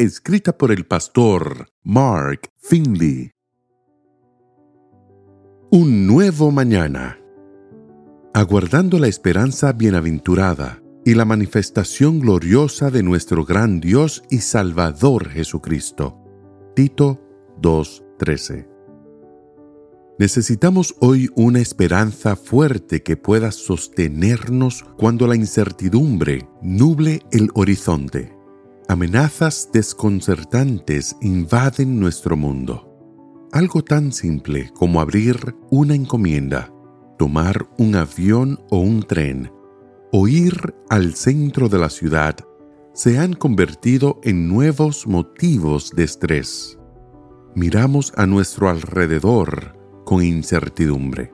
escrita por el pastor Mark Finley. Un nuevo mañana. Aguardando la esperanza bienaventurada y la manifestación gloriosa de nuestro gran Dios y Salvador Jesucristo. Tito 2.13. Necesitamos hoy una esperanza fuerte que pueda sostenernos cuando la incertidumbre nuble el horizonte amenazas desconcertantes invaden nuestro mundo. Algo tan simple como abrir una encomienda, tomar un avión o un tren, o ir al centro de la ciudad, se han convertido en nuevos motivos de estrés. Miramos a nuestro alrededor con incertidumbre.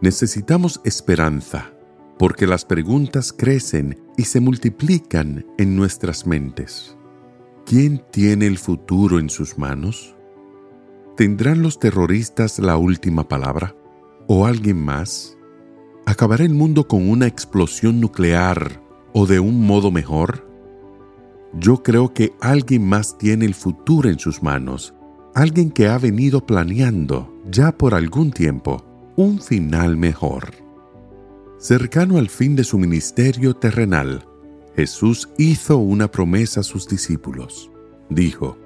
Necesitamos esperanza porque las preguntas crecen y se multiplican en nuestras mentes. ¿Quién tiene el futuro en sus manos? ¿Tendrán los terroristas la última palabra? ¿O alguien más? ¿Acabará el mundo con una explosión nuclear o de un modo mejor? Yo creo que alguien más tiene el futuro en sus manos, alguien que ha venido planeando ya por algún tiempo un final mejor. Cercano al fin de su ministerio terrenal, Jesús hizo una promesa a sus discípulos. Dijo,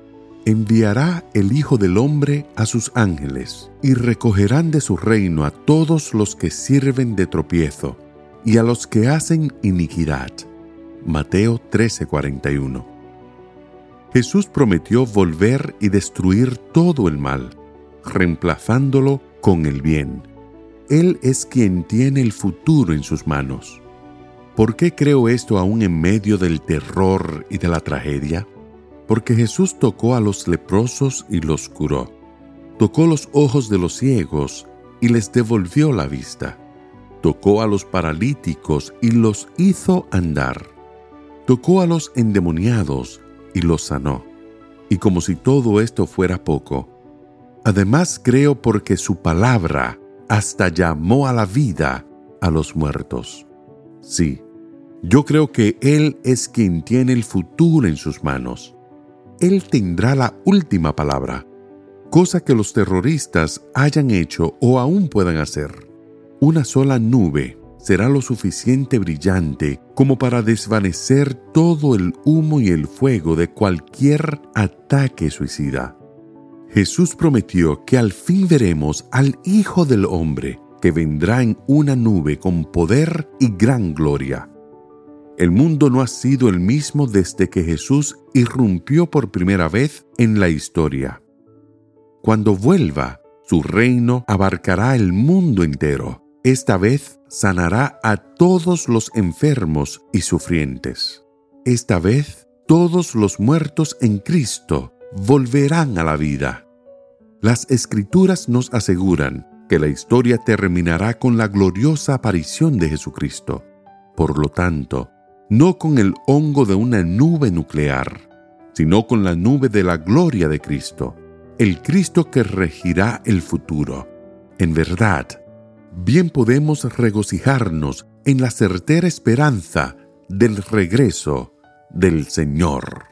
enviará el Hijo del Hombre a sus ángeles, y recogerán de su reino a todos los que sirven de tropiezo, y a los que hacen iniquidad. Mateo 13:41. Jesús prometió volver y destruir todo el mal, reemplazándolo con el bien él es quien tiene el futuro en sus manos. ¿Por qué creo esto aún en medio del terror y de la tragedia? Porque Jesús tocó a los leprosos y los curó. Tocó los ojos de los ciegos y les devolvió la vista. Tocó a los paralíticos y los hizo andar. Tocó a los endemoniados y los sanó. Y como si todo esto fuera poco, además creo porque su palabra hasta llamó a la vida a los muertos. Sí, yo creo que Él es quien tiene el futuro en sus manos. Él tendrá la última palabra, cosa que los terroristas hayan hecho o aún puedan hacer. Una sola nube será lo suficiente brillante como para desvanecer todo el humo y el fuego de cualquier ataque suicida. Jesús prometió que al fin veremos al Hijo del Hombre, que vendrá en una nube con poder y gran gloria. El mundo no ha sido el mismo desde que Jesús irrumpió por primera vez en la historia. Cuando vuelva, su reino abarcará el mundo entero. Esta vez sanará a todos los enfermos y sufrientes. Esta vez todos los muertos en Cristo volverán a la vida. Las escrituras nos aseguran que la historia terminará con la gloriosa aparición de Jesucristo. Por lo tanto, no con el hongo de una nube nuclear, sino con la nube de la gloria de Cristo, el Cristo que regirá el futuro. En verdad, bien podemos regocijarnos en la certera esperanza del regreso del Señor.